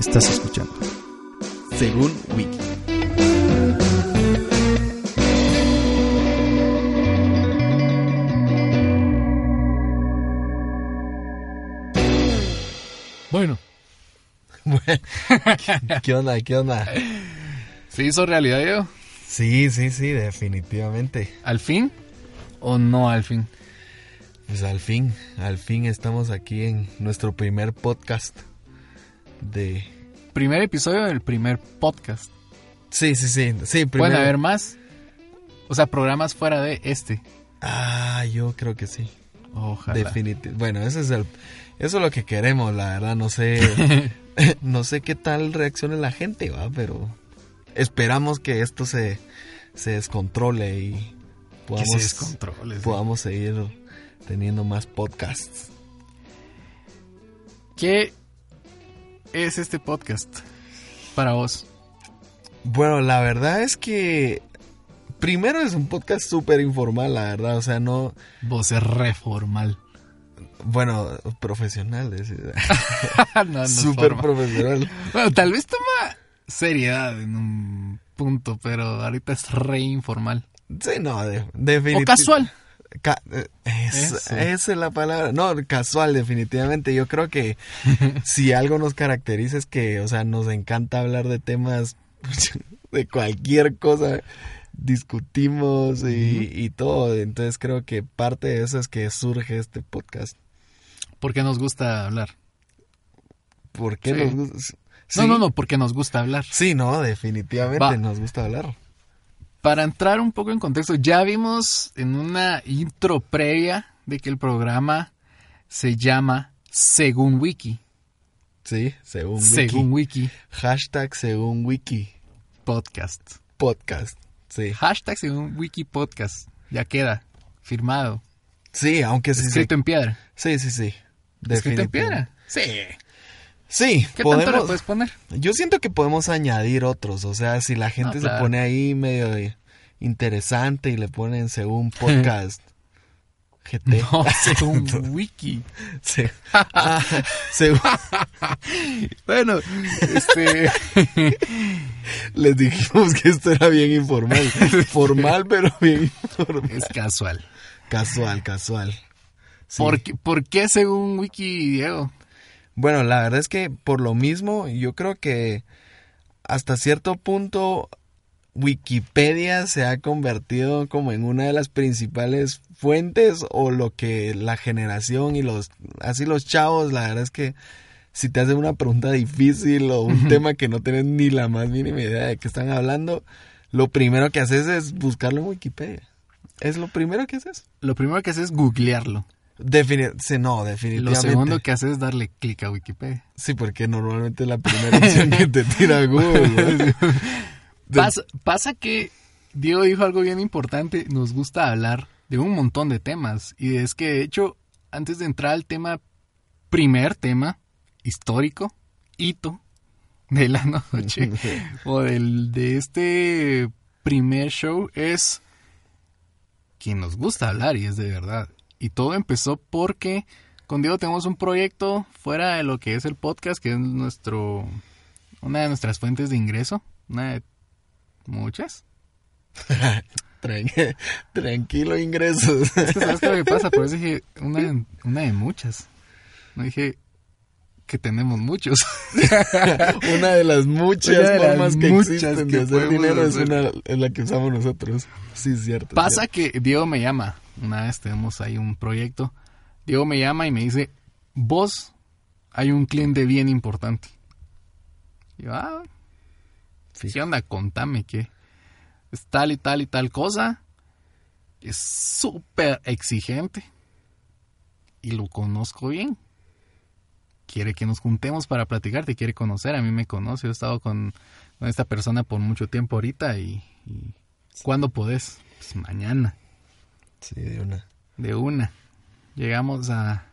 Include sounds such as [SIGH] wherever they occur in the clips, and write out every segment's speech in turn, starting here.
Estás escuchando. Según Wiki. Bueno, [LAUGHS] ¿Qué onda? ¿Qué onda? ¿se hizo realidad, Diego? Sí, sí, sí, definitivamente. ¿Al fin o no al fin? Pues al fin, al fin estamos aquí en nuestro primer podcast de... Primer episodio del primer podcast. Sí, sí, sí, sí, ¿Pueden haber más? O sea, programas fuera de este. Ah, yo creo que sí. Ojalá. Definitivamente. Bueno, ese es el... Eso es lo que queremos, la verdad, no sé... [LAUGHS] [LAUGHS] no sé qué tal reaccione la gente, va, pero esperamos que esto se, se descontrole y que podamos, se descontrole. sí. podamos seguir teniendo más podcasts. ¿Qué es este podcast para vos? Bueno, la verdad es que primero es un podcast súper informal, la verdad, o sea, no, Vos es reformal. bueno, profesional, es [LAUGHS] [LAUGHS] no, no súper profesional. Bueno, tal vez toma seriedad en un punto, pero ahorita es re informal. Sí, no, de, O definitivamente. casual. Ca- eh, es- esa es la palabra. No, casual, definitivamente. Yo creo que [LAUGHS] si algo nos caracteriza es que, o sea, nos encanta hablar de temas [LAUGHS] de cualquier cosa. Discutimos y, y todo. Entonces creo que parte de eso es que surge este podcast. Porque nos gusta hablar. ¿Por qué Sí. nos gusta? No, Sí. no, no, porque nos gusta hablar. Sí, no, definitivamente Va. nos gusta hablar. Para entrar un poco en contexto, ya vimos en una intro previa de que el programa se llama Según Wiki. Sí, según Según Wiki. Wiki Hashtag según Wiki Podcast. Podcast. Sí. Hashtag Según Wiki Podcast. Ya queda firmado. Sí, aunque sí. Escrito en piedra. Sí, sí, sí. Escrito en piedra. Sí. Sí, ¿Qué tanto le podemos. puedes poner? Yo siento que podemos añadir otros. O sea, si la gente No, se pone ahí medio interesante y le ponen según podcast [LAUGHS] GT. No, [LAUGHS] según Wiki. [LAUGHS] Ah, según- Bueno, este. les dijimos que esto era bien informal. Formal, pero bien informal. es casual. Casual, casual. Sí. ¿Por, qué, por qué según Wiki, Diego? Bueno, la verdad es que por lo mismo, yo creo que hasta cierto punto Wikipedia se ha convertido como en una de las principales fuentes o lo que la generación y los así los chavos, la verdad es que si te hacen una pregunta difícil o un tema que no tienes ni la más mínima idea de qué están hablando, lo primero que haces es buscarlo en Wikipedia. Es lo primero que haces. Lo primero que haces es googlearlo. Sí, no, Lo definitivamente. segundo que haces es darle clic a Wikipedia. Sí, porque normalmente es la primera opción que te tira [LAUGHS] Google. Pasa, pasa que Diego dijo algo bien importante. Nos gusta hablar de un montón de temas. Y es que, de hecho, antes de entrar al tema, primer tema histórico, hito de la noche, [LAUGHS] o del, de este primer show, es que nos gusta hablar y es de verdad. Y todo empezó porque con Diego tenemos un proyecto fuera de lo que es el podcast, que es nuestro una de nuestras fuentes de ingreso, una de muchas. [LAUGHS] Tran- [LAUGHS] tranquilo ingresos. Es que sabes qué me pasa, por eso [LAUGHS] dije una de muchas. No dije que tenemos muchos. [LAUGHS] una de las muchas las formas que muchas existen que de hacer dinero es, hacer. una, es la que usamos nosotros. Sí, es cierto. Pasa cierto. que Diego me llama, una vez tenemos ahí un proyecto, Diego me llama y me dice, vos hay un cliente bien importante. Y yo, ah, Sí. ¿qué onda? Contame que es tal y tal y tal cosa. Es súper exigente. Y lo conozco bien. Quiere que nos juntemos para platicar, te quiere conocer, a mí me conoce, he estado con, con esta persona por mucho tiempo ahorita y, y ¿cuándo podés? Pues mañana, Sí, de una. de una. Llegamos a,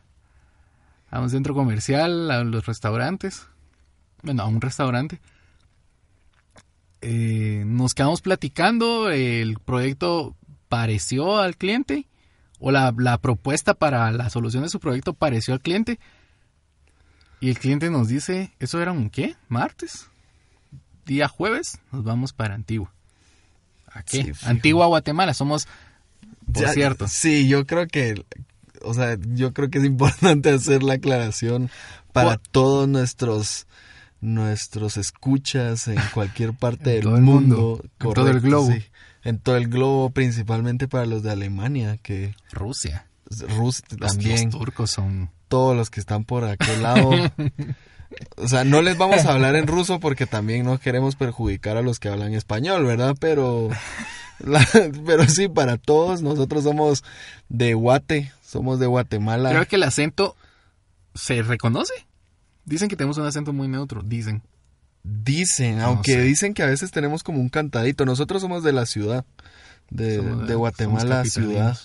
a un centro comercial, a los restaurantes, bueno, a un restaurante. Eh, nos quedamos platicando, el proyecto pareció al cliente, o la, la propuesta para la solución de su proyecto pareció al cliente. Y el cliente nos dice, ¿eso era un qué? ¿Martes? Día jueves nos vamos para Antigua. ¿A qué? Sí. Antigua, Guatemala. Somos, por Ya- cierto. Sí, yo creo que, o sea, yo creo que es importante [LAUGHS] hacer la aclaración para Por- todos nuestros nuestros escuchas en [LAUGHS] cualquier parte En del todo el mundo, mundo, en todo el globo. sí. en todo el globo, principalmente para los de Alemania, que Rusia. Rusia también, los turcos son... todos los que están por aquel lado. [LAUGHS] O sea, no les vamos a hablar en ruso porque también no queremos perjudicar a los que hablan español, ¿verdad? Pero, [LAUGHS] la- pero sí, para todos, nosotros somos de Guate, somos de Guatemala. Creo que el acento se reconoce. Dicen que tenemos un acento muy neutro. Dicen. Dicen, No aunque sé. dicen que a veces tenemos como un cantadito. Nosotros somos de la ciudad, de, de somos Guatemala, ciudad.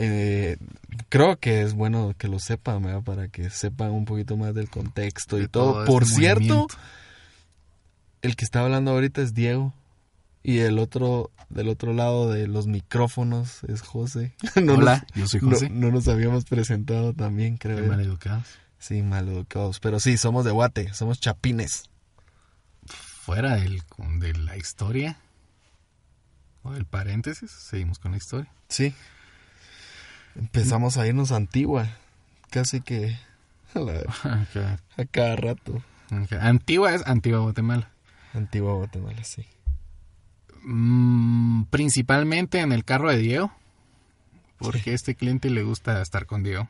Eh, creo que es bueno que lo sepan, ¿verdad? Para que sepan un poquito más del contexto y todo. todo Por este cierto, movimiento. el que está hablando ahorita es Diego. Y el otro, del otro lado de los micrófonos es José. [LAUGHS] No Hola, nos- yo soy no- José. No, nos habíamos presentado también, creo. Qué maleducados. Sí, maleducados. Pero sí, somos de Guate, somos chapines. Fuera del, de la historia o del paréntesis, seguimos con la historia. Sí. Empezamos a irnos a Antigua. Casi que [LAUGHS] a, la- Ok, a cada rato. Antigua es Antigua Guatemala. Antigua Guatemala, sí. Mm, principalmente en el carro de Diego. Porque a este cliente le gusta estar con Diego.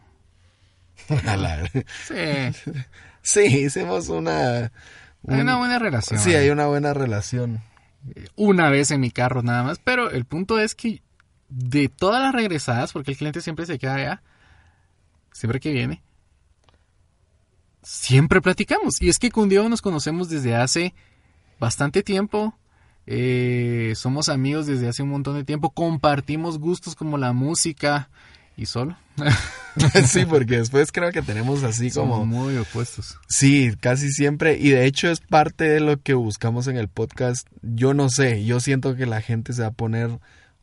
[LAUGHS] A la- Sí, [LAUGHS] Sí, hicimos una... hay un- una buena relación. Sí, hay una buena relación. Una vez en mi carro nada más. Pero el punto es que de todas las regresadas, porque el cliente siempre se queda allá, siempre que viene, siempre platicamos. Y es que con Diego nos conocemos desde hace bastante tiempo. eh, somos amigos desde hace un montón de tiempo. Compartimos gustos como la música y solo. [LAUGHS] sí, porque después creo que tenemos así Somos como... muy opuestos. Sí, casi siempre. Y de hecho es parte de lo que buscamos en el podcast. Yo no sé, yo siento que la gente se va a poner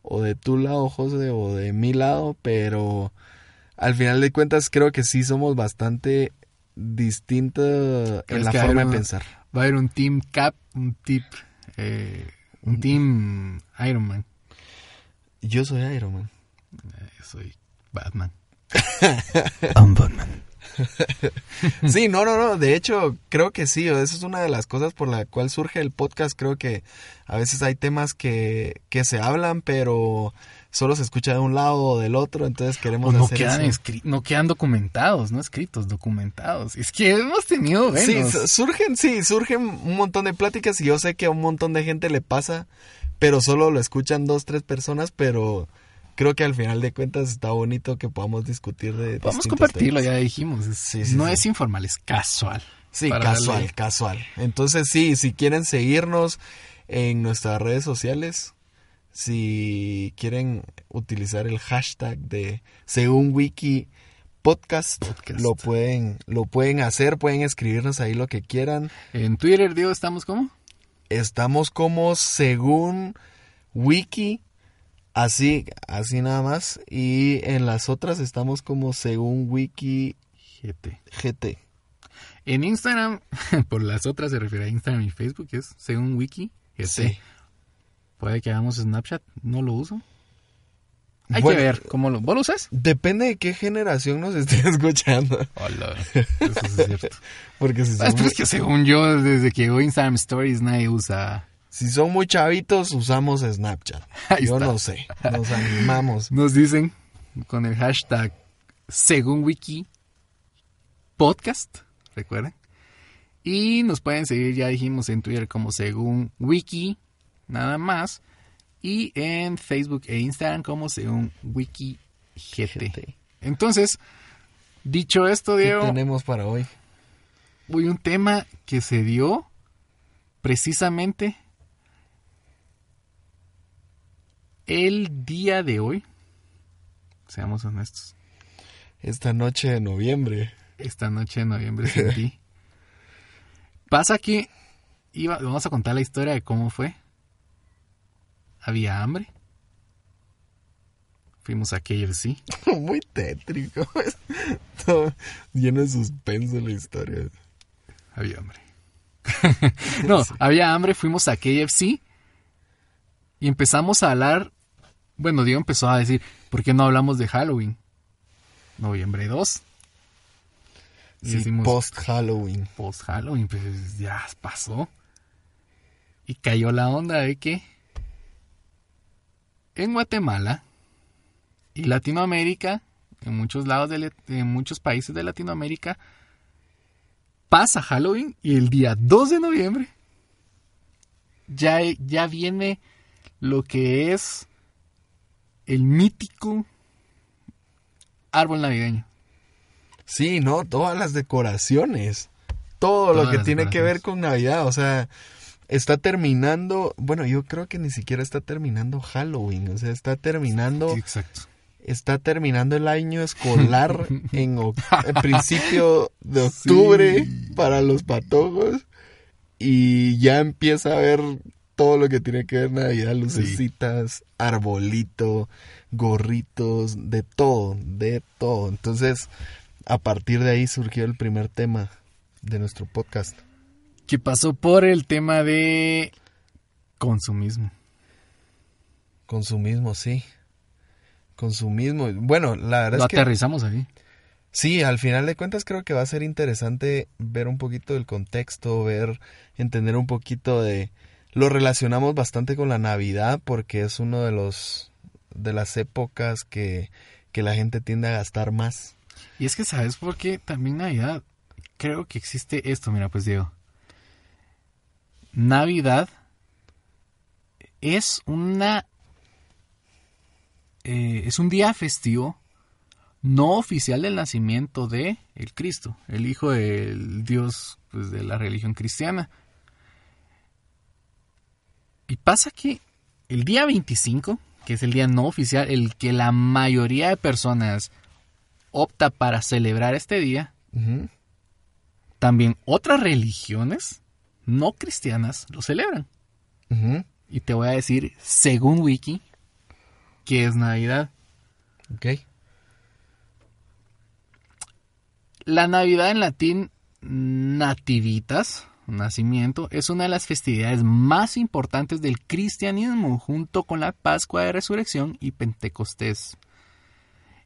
o de tu lado, José, o de mi lado, pero al final de cuentas creo que sí somos bastante distintos en ¿Crees la forma de pensar. Va a haber un Team Cap, un Tip, eh, un Team Iron Man. Yo soy Iron Man. Eh, yo soy Batman. [LAUGHS] [LAUGHS] Sí, no, no, no. De hecho, creo que sí. Esa es una de las cosas por la cual surge el podcast. Creo que a veces hay temas que, que se hablan, pero solo se escucha de un lado o del otro. Entonces queremos O no hacer quedan, eso. no quedan documentados, no escritos, documentados. Es que hemos tenido Sí, surgen, sí, surgen un montón de pláticas y yo sé que a un montón de gente le pasa, pero solo lo escuchan dos, tres personas, pero creo que al final de cuentas está bonito que podamos discutir de Vamos a distintos compartirlo, temas. ya dijimos. es- Sí, sí, no sí. es informal, es casual. Sí, casual, darle- casual. Entonces sí, si quieren seguirnos en nuestras redes sociales, si quieren utilizar el hashtag de según wiki podcast, Podcast. lo pueden lo pueden hacer, pueden escribirnos ahí lo que quieran. En Twitter, Diego, ¿estamos como? Estamos como según wiki así así nada más y en las otras estamos como según wiki GT. GT. En Instagram, [LAUGHS] por las otras se refiere a Instagram y Facebook, es según Wiki. GT. Sí. Puede que hagamos Snapchat, no lo uso. Hay Bueno, que ver cómo lo. ¿Vos lo usas? Depende de qué generación nos [LAUGHS] esté escuchando. Hola. Eso es cierto. [LAUGHS] Porque si Ah, que según yo, desde que llegó Instagram Stories, nadie usa. Si son muy chavitos, usamos Snapchat. [LAUGHS] Ahí Yo está. no sé. Nos animamos. [LAUGHS] Nos dicen con el hashtag según Wiki podcast, recuerden. Y nos pueden seguir, ya dijimos, en Twitter como según Wiki, nada más. Y en Facebook e Instagram como según Wiki GT. GT. Entonces, dicho esto, ¿Qué Diego, tenemos para hoy? Uy, un tema que se dio precisamente el día de hoy. Seamos honestos. Esta noche de noviembre. Esta noche de noviembre sin ti. [LAUGHS] Pasa que iba, vamos a contar la historia de cómo fue. Había hambre. fuimos a KFC. [LAUGHS] Muy tétrico. [LAUGHS] Todo lleno de suspenso la historia. Había hambre. no, había hambre, fuimos a KFC y empezamos a hablar. Bueno, Diego empezó a decir, ¿por qué no hablamos de Halloween? Noviembre 2. Y decimos, post Halloween. Post Halloween, pues ya pasó. Y cayó la onda de que en Guatemala y Latinoamérica, en muchos lados de, en muchos países de Latinoamérica, pasa Halloween y el día 2 de noviembre ya, ya viene lo que es el mítico árbol navideño. Sí, no, todas las decoraciones. Todo lo que tiene que ver con Navidad. O sea, está terminando. Bueno, yo creo que ni siquiera está terminando Halloween. O sea, está terminando. exacto. Está terminando el año escolar [LAUGHS] en el principio de octubre para los patojos. Y ya empieza a ver todo lo que tiene que ver Navidad, lucecitas, arbolito, gorritos, de todo, de todo. Entonces, a partir de ahí surgió el primer tema de nuestro podcast. Que pasó por el tema de consumismo. Consumismo, sí. Consumismo. Bueno, la verdad Lo es que... aterrizamos ahí. Sí, al final de cuentas creo que va a ser interesante ver un poquito del contexto, ver, entender un poquito de... Lo relacionamos bastante con la Navidad porque es uno de los de las épocas que, que la gente tiende a gastar más. Y es que, ¿sabes por qué? También Navidad, creo que existe esto, mira, pues Diego. Navidad es una... Eh, es un día festivo no oficial del nacimiento de el Cristo, el Hijo del Dios pues, de la religión cristiana. Y pasa que el día 25, que es el día no oficial, el que la mayoría de personas opta para celebrar este día, también otras religiones no cristianas lo celebran. Y te voy a decir, según Wiki, que es Navidad. Ok. La Navidad en latín, nativitas, nacimiento, es una de las festividades más importantes del cristianismo, junto con la Pascua de Resurrección y Pentecostés.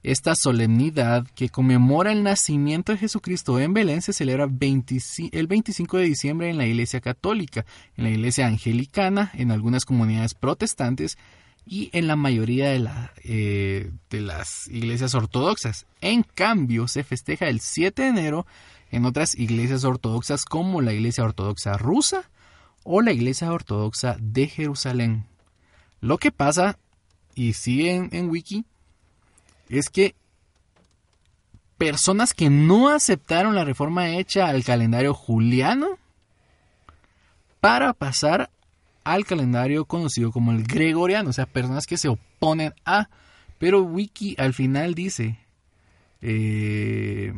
Esta solemnidad que conmemora el nacimiento de Jesucristo en Belén se celebra el 25 de diciembre en la Iglesia Católica, en la Iglesia Anglicana, en algunas comunidades protestantes y en la mayoría de, eh, de las iglesias ortodoxas. En cambio, se festeja el 7 de enero en otras iglesias ortodoxas como la Iglesia Ortodoxa rusa o la Iglesia Ortodoxa de Jerusalén. Lo que pasa, y sigue en Wiki, es que personas que no aceptaron la reforma hecha al calendario juliano para pasar al calendario conocido como el gregoriano, o sea, personas que se oponen a, pero Wiki al final dice, eh,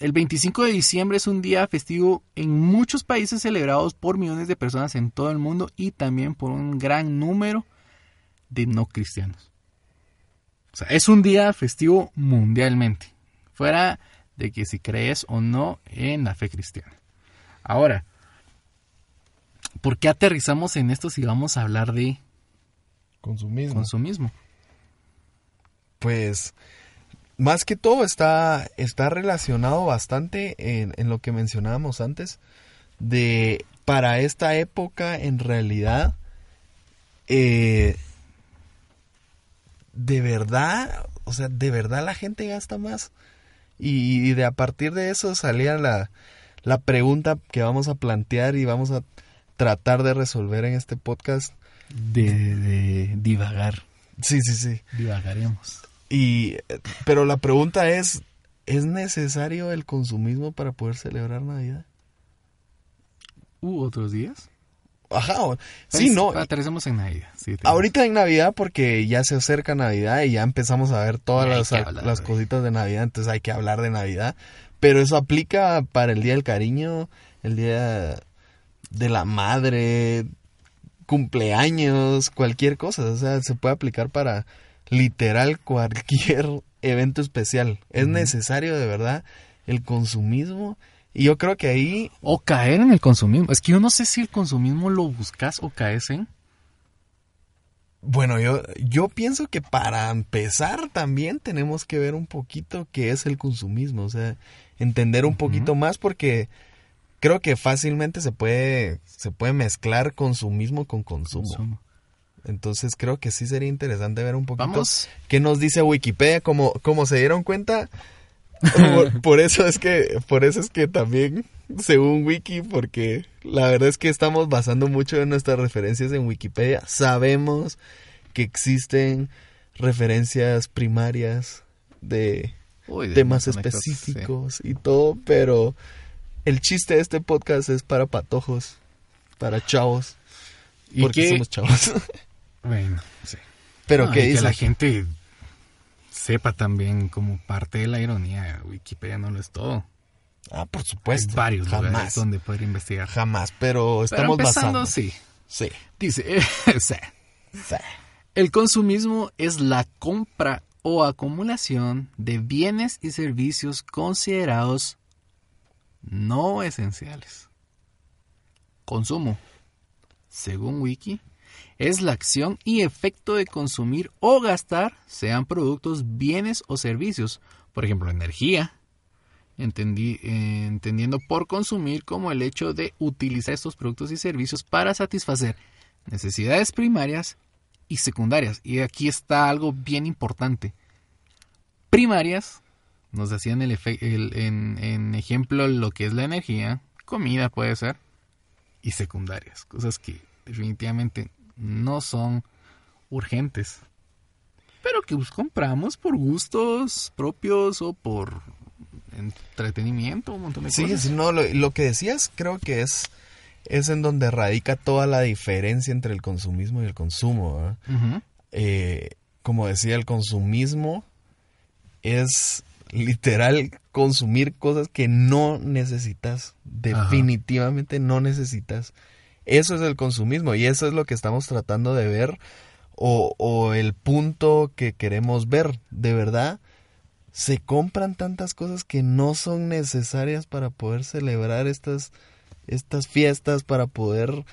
el 25 de diciembre es un día festivo en muchos países celebrados por millones de personas en todo el mundo y también por un gran número de no cristianos. O sea, es un día festivo mundialmente, fuera de que si crees o no en la fe cristiana. Ahora, ¿por qué aterrizamos en esto si vamos a hablar de consumismo? consumismo? Pues más que todo está, está relacionado bastante en, en, lo que mencionábamos antes, de para esta época en realidad eh, de verdad, o sea, de verdad la gente gasta más. Y, de a partir de eso salía la, la pregunta que vamos a plantear y vamos a tratar de resolver en este podcast. De, de divagar. Sí, sí, sí. Divagaremos. Y, pero la pregunta es, ¿es necesario el consumismo para poder celebrar Navidad? ¿U otros días? Ajá, sí, pues, no. Aterrizamos en Navidad. Ahorita en Navidad porque ya se acerca Navidad y ya empezamos a ver todas las, las cositas de Navidad, entonces hay que hablar de Navidad. Pero eso aplica para el Día del Cariño, el Día de la Madre, cumpleaños, cualquier cosa. O sea, se puede aplicar para literal cualquier [LAUGHS] evento especial. Es necesario de verdad el consumismo. Y yo creo que ahí... O caer en el consumismo. Es que yo no sé si el consumismo lo buscas o caes en... Bueno, yo, yo pienso que para empezar también tenemos que ver un poquito qué es el consumismo, o sea, entender un poquito más porque creo que fácilmente se puede, se puede mezclar consumismo con consumo. Consumo. Entonces creo que sí sería interesante ver un poquito Vamos. qué nos dice Wikipedia, como, como se dieron cuenta. Por, [LAUGHS] por eso es que, por eso es que también, según Wiki, porque la verdad es que estamos basando mucho en nuestras referencias en Wikipedia. Sabemos que existen referencias primarias de Uy, de temas sí. específicos y todo, pero el chiste de este podcast es para patojos, para chavos, ¿Y porque qué? somos chavos. [LAUGHS] Bueno, sí. pero No, y dice que la gente sepa también como parte de la ironía. Wikipedia no lo es todo. Ah, por Hay supuesto. varios lugares jamás, donde poder investigar. jamás, pero Pero estamos empezando, basando. sí. Sí. Dice, [LAUGHS] sí. sí. El consumismo es la compra o acumulación de bienes y servicios considerados no esenciales. Consumo, según Wiki, es la acción y efecto de consumir o gastar, sean productos, bienes o servicios, por ejemplo, energía, eh, entendiendo por consumir como el hecho de utilizar estos productos y servicios para satisfacer necesidades primarias y secundarias. Y aquí está algo bien importante. Primarias, nos hacían el- en, en ejemplo lo que es la energía, comida puede ser, y secundarias, cosas que definitivamente no son urgentes, pero que compramos por gustos propios o por entretenimiento, un montón de Sí, cosas. sí, no, lo, lo que decías creo que es, es en donde radica toda la diferencia entre el consumismo y el consumo. Eh, como decía, el consumismo es literal consumir cosas que no necesitas, definitivamente no necesitas. Eso es el consumismo y eso es lo que estamos tratando de ver o, o el punto que queremos ver. De verdad, se compran tantas cosas que no son necesarias para poder celebrar estas, estas fiestas, para poder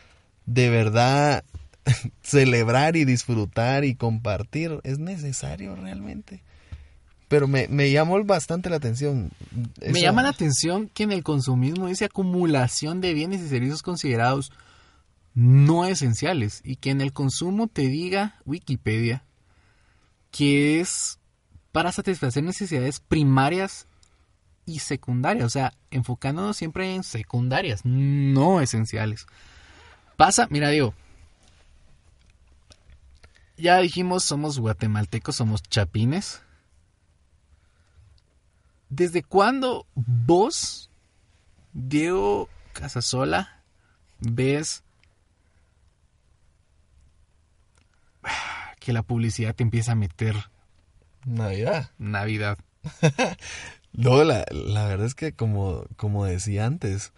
de verdad [LAUGHS] celebrar y disfrutar y compartir. ¿Es necesario realmente? Pero me, me llamó bastante la atención. Me llama la atención que en el consumismo dice acumulación de bienes y servicios considerados no esenciales y que en el consumo te diga Wikipedia que es para satisfacer necesidades primarias y secundarias, o sea, enfocándonos siempre en secundarias, no esenciales. Pasa, mira, digo, ya dijimos, somos guatemaltecos, somos chapines. ¿Desde cuándo vos, Diego Casasola, ves que la publicidad te empieza a meter Navidad. Navidad? [LAUGHS] No, la, la verdad es que como, como decía antes,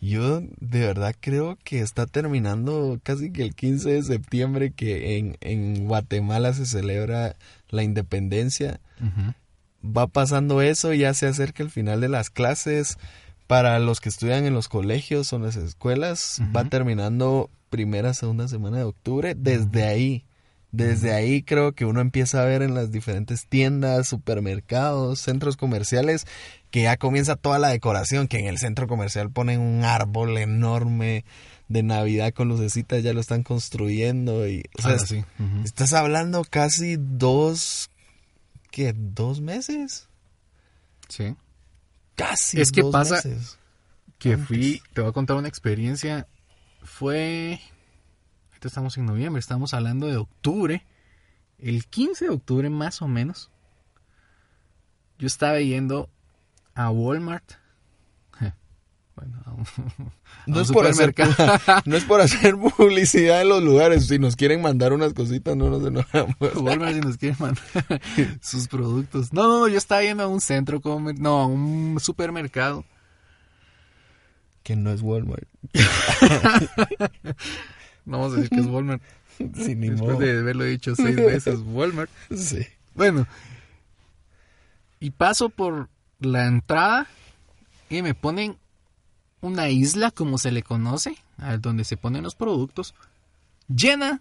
yo de verdad creo que está terminando casi que el 15 de septiembre que en, en Guatemala se celebra la independencia. Va pasando eso, ya se acerca el final de las clases. Para los que estudian en los colegios o en las escuelas, va terminando primera, segunda semana de octubre. Desde ahí, desde ahí creo que uno empieza a ver en las diferentes tiendas, supermercados, centros comerciales, que ya comienza toda la decoración, que en el centro comercial ponen un árbol enorme de Navidad con lucecitas, ya lo están construyendo y o sea, Ahora sí. Estás hablando casi dos, ¿qué? ¿Dos meses? Sí. Casi Es que dos pasa- meses. que fui, te voy a contar una experiencia. Fue, ahorita estamos en noviembre, estamos hablando de octubre. El 15 de octubre más o menos. Yo estaba yendo a Walmart. [LAUGHS] Bueno, a un, a No un es, por hacer, [LAUGHS] no es por hacer publicidad de los lugares. Si nos quieren mandar unas cositas, no nos enojamos. [LAUGHS] Walmart si nos quieren mandar sus productos. No, no, yo estaba yendo a un centro, no, a un supermercado. Que no es Walmart. No vamos a decir que es Walmart. [LAUGHS] Sí, ni Después modo. de haberlo dicho seis veces, Walmart. Sí. Bueno, y paso por la entrada y me ponen una isla, como se le conoce, a donde se ponen los productos, llena.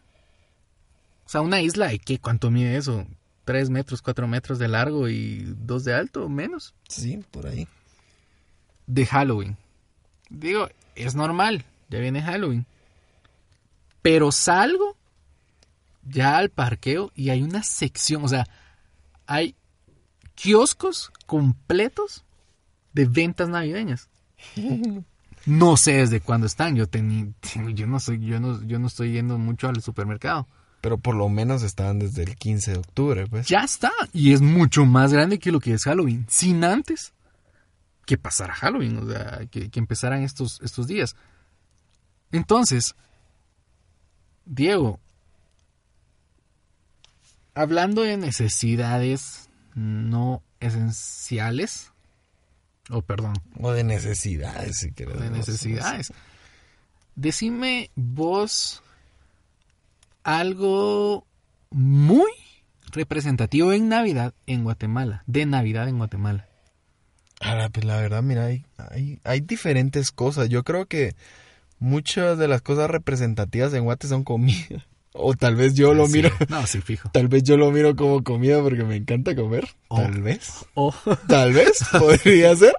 O sea, una isla de qué, ¿cuánto mide eso? Tres metros, cuatro metros de largo y dos de alto, o menos. Sí, por ahí. De Halloween. Digo, es normal, ya viene Halloween. Pero salgo ya al parqueo y hay una sección, o sea, hay kioscos completos de ventas navideñas. [LAUGHS] No sé desde cuándo están, yo tení, [LAUGHS] yo no soy, yo no, yo no estoy yendo mucho al supermercado. Pero por lo menos estaban desde el 15 de octubre, pues. Ya está, y es mucho más grande que lo que es Halloween, sin antes que pasara Halloween, o sea, que, que empezaran estos, estos días. Entonces, Diego, hablando de necesidades no esenciales, o perdón, O de necesidades, si querés. de necesidades. Decime vos algo muy representativo en Navidad en Guatemala, de Navidad en Guatemala. Ahora, pues la verdad, mira, hay, hay, hay diferentes cosas. Yo creo que muchas de las cosas representativas en Guate son comida. [LAUGHS] O tal vez yo lo Sí. miro, No, sí, fijo. tal vez yo lo miro como comida porque me encanta comer. Oh. Tal vez. Oh, Tal vez [LAUGHS] podría ser.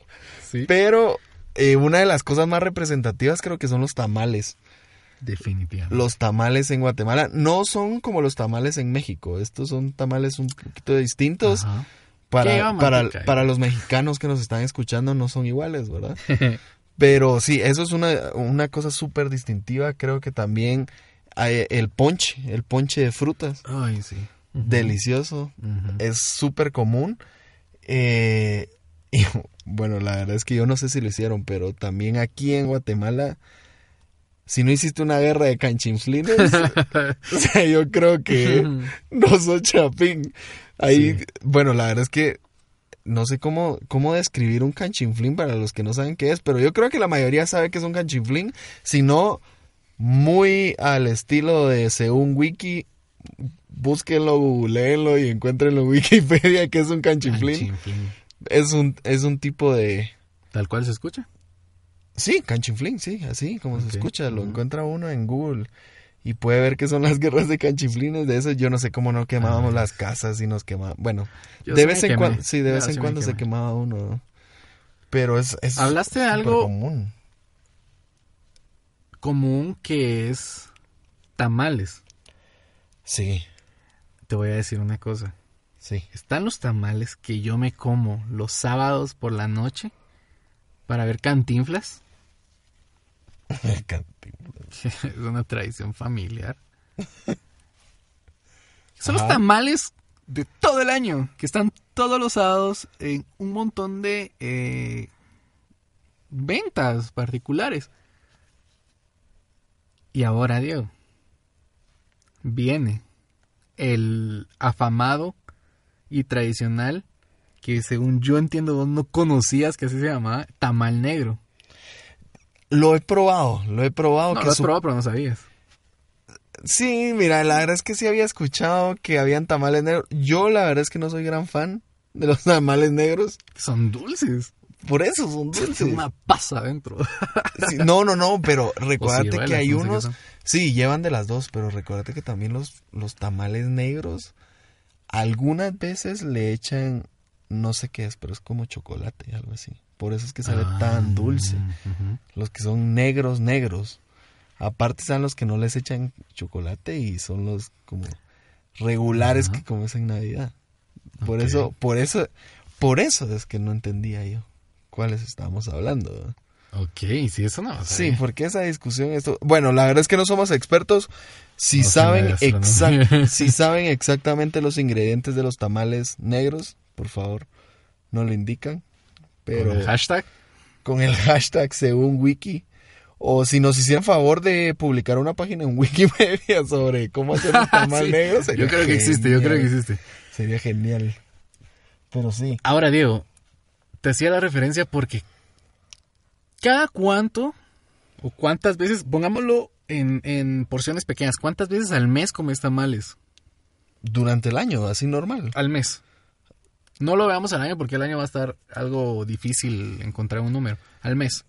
sí. Pero eh, una de las cosas más representativas creo que son los tamales. Definitivamente. Los tamales en Guatemala no son como los tamales en México. Estos son tamales un poquito distintos. Ajá. ¿Qué Para, para, manteca? para los mexicanos que nos están escuchando no son iguales, ¿verdad? [LAUGHS] Pero sí, eso es una, una cosa súper distintiva. Creo que también hay el ponche, el ponche de frutas, Ay, sí. delicioso, es súper común. Eh, [LAUGHS] y bueno, la verdad es que yo no sé si lo hicieron, pero también aquí en Guatemala, si no hiciste una guerra de canchinflines, [LAUGHS] o sea, yo creo que [LAUGHS] no soy chapín. Ahí, Sí. bueno, la verdad es que no sé cómo, cómo describir un canchinflín para los que no saben qué es, pero yo creo que la mayoría sabe que es un canchinflín, si no, muy al estilo de según Wiki, búsquenlo, googleenlo y encuéntrenlo en Wikipedia que es un canchinflín. Canchinflín. Es un, es un tipo de... Tal cual se escucha. Sí, canchinflín, sí, así como se escucha, lo encuentra uno en Google y puede ver que son las guerras de canchinflines, de eso yo no sé cómo no quemábamos Ah. las casas y nos quemábamos, bueno, de vez en cuando, sí, de vez en cuando se quemaba uno, ¿no? pero es, es Hablaste de algo común. común que es tamales. Sí, Te voy a decir una cosa. sí. Están los tamales que yo me como los sábados por la noche para ver cantinflas. [LAUGHS] [LAUGHS] es una tradición familiar. [LAUGHS] Son los tamales de todo el año, que están todos los sábados en un montón de eh, ventas particulares. Y ahora, Diego, viene el afamado y tradicional que según yo entiendo vos no conocías que así se llamaba tamal negro. Lo he probado, lo he probado. No, que lo has su- probado pero no sabías. Sí, mira, la verdad es que sí había escuchado que habían tamales negros. Yo la verdad es que no soy gran fan de los [LAUGHS] tamales negros. Son dulces. Por eso son [LAUGHS] Es dulces. una pasa adentro. [LAUGHS] Sí, no, no, no, pero recuérdate que hay no sé qué unos... Sí, llevan de las dos, pero recuérdate que también los, los tamales negros algunas veces le echan, no sé qué es, pero es como chocolate, algo así. Por eso es que sabe Ah, tan dulce. ujú. Los que son negros, negros. Aparte están los que no les echan chocolate y son los como regulares que comes en Navidad. Por eso, por eso, por eso es que no entendía yo cuáles estábamos hablando. Ok, sí, eso no. Sí, porque esa discusión esto, bueno, la verdad es que no somos expertos. Si No saben exact- [LAUGHS] si saben exactamente los ingredientes de los tamales negros, por favor, no lo indican. Pero Con el hashtag. con el [LAUGHS] hashtag según wiki o si nos hicieran favor de publicar una página en Wikipedia [LAUGHS] sobre cómo hacer un [LAUGHS] tamal Sí, negro, sería Yo creo que existe, yo creo que existe. Sería genial. Pero sí. Ahora, Diego, te hacía la referencia porque cada cuánto o cuántas veces, pongámoslo en, en porciones pequeñas. ¿Cuántas veces al mes comes tamales? Durante el año, así normal. Al mes. No lo veamos al año porque el año va a estar algo difícil encontrar un número. Al mes.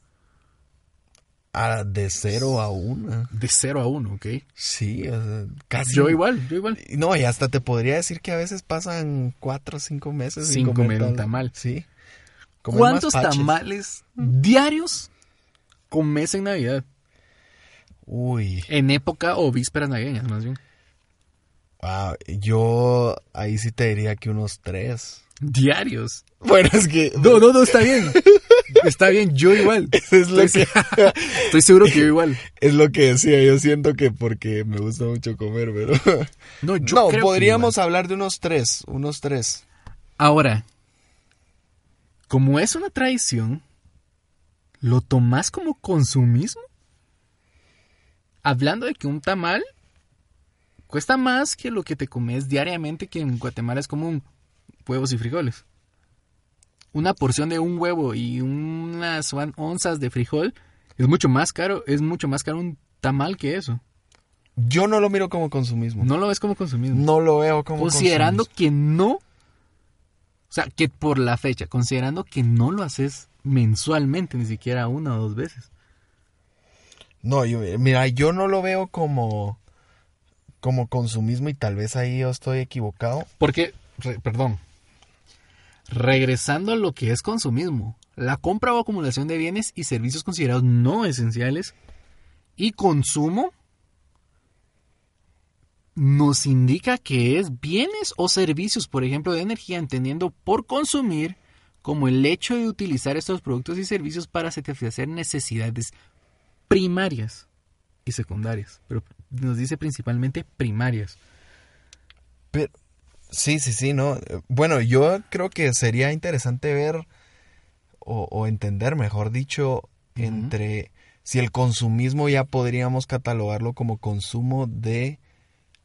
Ah, de cero a una. De cero a uno, ¿ok? Sí, o sea, casi. Yo igual, yo igual. No, y hasta te podría decir que a veces pasan cuatro o cinco meses Sin comer un tamal. Sí. Comer ¿Cuántos tamales diarios comes en Navidad? Uy, En época o vísperas navideñas, más bien. wow, yo ahí sí te diría que unos tres. Diarios. Bueno, es que... No, no, no, está bien. Está bien, yo igual. [LAUGHS] Es lo, Estoy, que, [LAUGHS] estoy seguro que yo igual. es lo que decía, yo siento que porque me gusta mucho comer, pero... [LAUGHS] No, yo no, creo podríamos hablar de unos tres, unos tres. Ahora, como es una tradición, ¿lo tomás como consumismo? Hablando de que un tamal cuesta más que lo que te comes diariamente, que en Guatemala es común, huevos y frijoles. Una porción de un huevo y unas on- onzas de frijol es mucho más caro, es mucho más caro un tamal que eso. Yo no lo miro como consumismo. No lo ves como consumismo. No lo veo como considerando consumismo. que no, o sea, que por la fecha, considerando que no lo haces mensualmente, ni siquiera una o dos veces. No, yo, mira, yo no lo veo como, como consumismo y tal vez ahí yo estoy equivocado. Porque, re- perdón, regresando a lo que es consumismo, la compra o acumulación de bienes y servicios considerados no esenciales y consumo nos indica que es bienes o servicios, por ejemplo, de energía, entendiendo por consumir como el hecho de utilizar estos productos y servicios para satisfacer necesidades primarias y secundarias, pero nos dice principalmente primarias. Pero, sí, sí, sí, no. Eh, Bueno, yo creo que sería interesante ver o, o entender, mejor dicho, entre si el consumismo ya podríamos catalogarlo como consumo de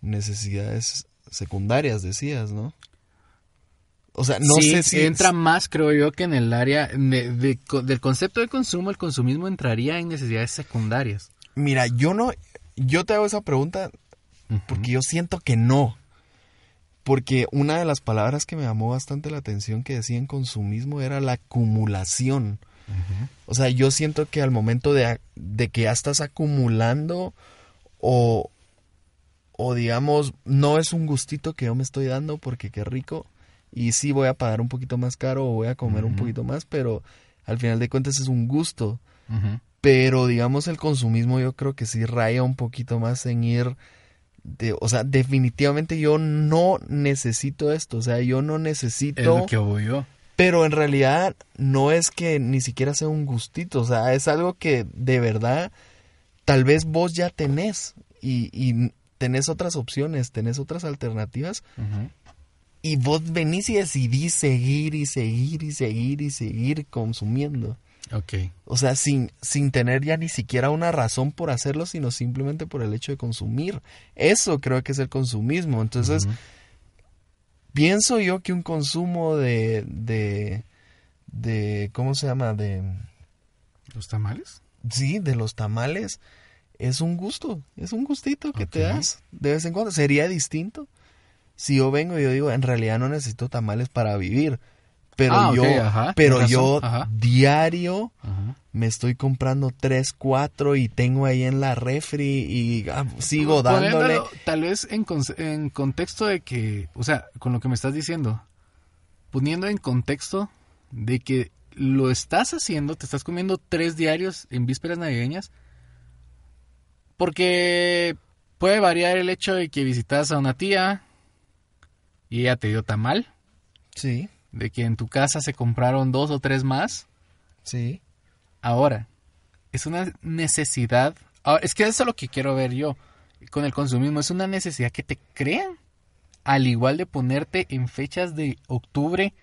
necesidades secundarias, decías, ¿no? O sea, no Sí, sé si entra más, creo yo, que en el área de- del concepto de consumo, el consumismo entraría en necesidades secundarias. Mira, yo no, yo te hago esa pregunta porque yo siento que no. Porque una de las palabras que me llamó bastante la atención que decían consumismo era la acumulación. O sea, yo siento que al momento de, de que ya estás acumulando o, o digamos, no es un gustito que yo me estoy dando porque qué rico y sí voy a pagar un poquito más caro o voy a comer un poquito más, pero al final de cuentas es un gusto. Pero digamos el consumismo yo creo que sí raya un poquito más en ir de, o sea, definitivamente yo no necesito esto, o sea, yo no Es necesito, lo que voy yo. pero en realidad no es que ni siquiera sea un gustito, o sea, es algo que de verdad tal vez vos ya tenés y, y tenés otras opciones, tenés otras alternativas y vos venís y decidís seguir y seguir y seguir y seguir consumiendo. Ok. O sea, sin, sin tener ya ni siquiera una razón por hacerlo, sino simplemente por el hecho de consumir. Eso creo que es el consumismo. Entonces, pienso yo que un consumo de, de, de, ¿cómo se llama? De, ¿Los tamales? sí, de los tamales, es un gusto, es un gustito que te das de vez en cuando. Sería distinto si yo vengo y yo digo, en realidad no necesito tamales para vivir. Pero Ah, yo, ajá, pero yo ajá. diario Ajá. me estoy comprando tres, cuatro y tengo ahí en la refri y ah, sigo dándole. Poniéndolo, tal vez en, con- en contexto de que, o sea, con lo que me estás diciendo, poniendo en contexto de que lo estás haciendo, te estás comiendo tres diarios en vísperas navideñas, porque puede variar el hecho de que visitas a una tía y ella te dio tamal, Sí, de que en tu casa se compraron dos o tres más. sí. Ahora, es una necesidad. ahora, es que eso es lo que quiero ver yo con el consumismo. Es una necesidad que te crean. Al igual de ponerte en fechas de octubre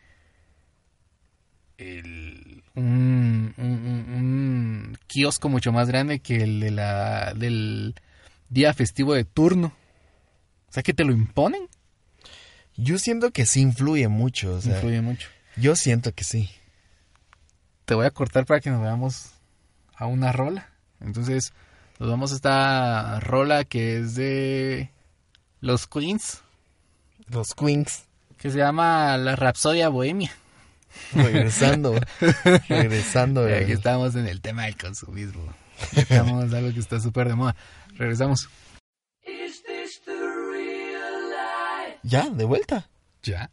el- un, un- un- un kiosco mucho más grande que el de la, del día festivo de turno. O sea, que te lo imponen. Yo siento que sí influye mucho. O sea, Influye mucho. yo siento que sí. te voy a cortar para que nos veamos a una rola. Entonces, Nos vamos a esta rola que es de los Queens, Los Queens. que se llama La Rapsodia Bohemia. Regresando. [LAUGHS] regresando. Aquí estamos en el tema del consumismo. Estamos algo que está súper de moda. Regresamos. Ya, de vuelta. ¿Ya?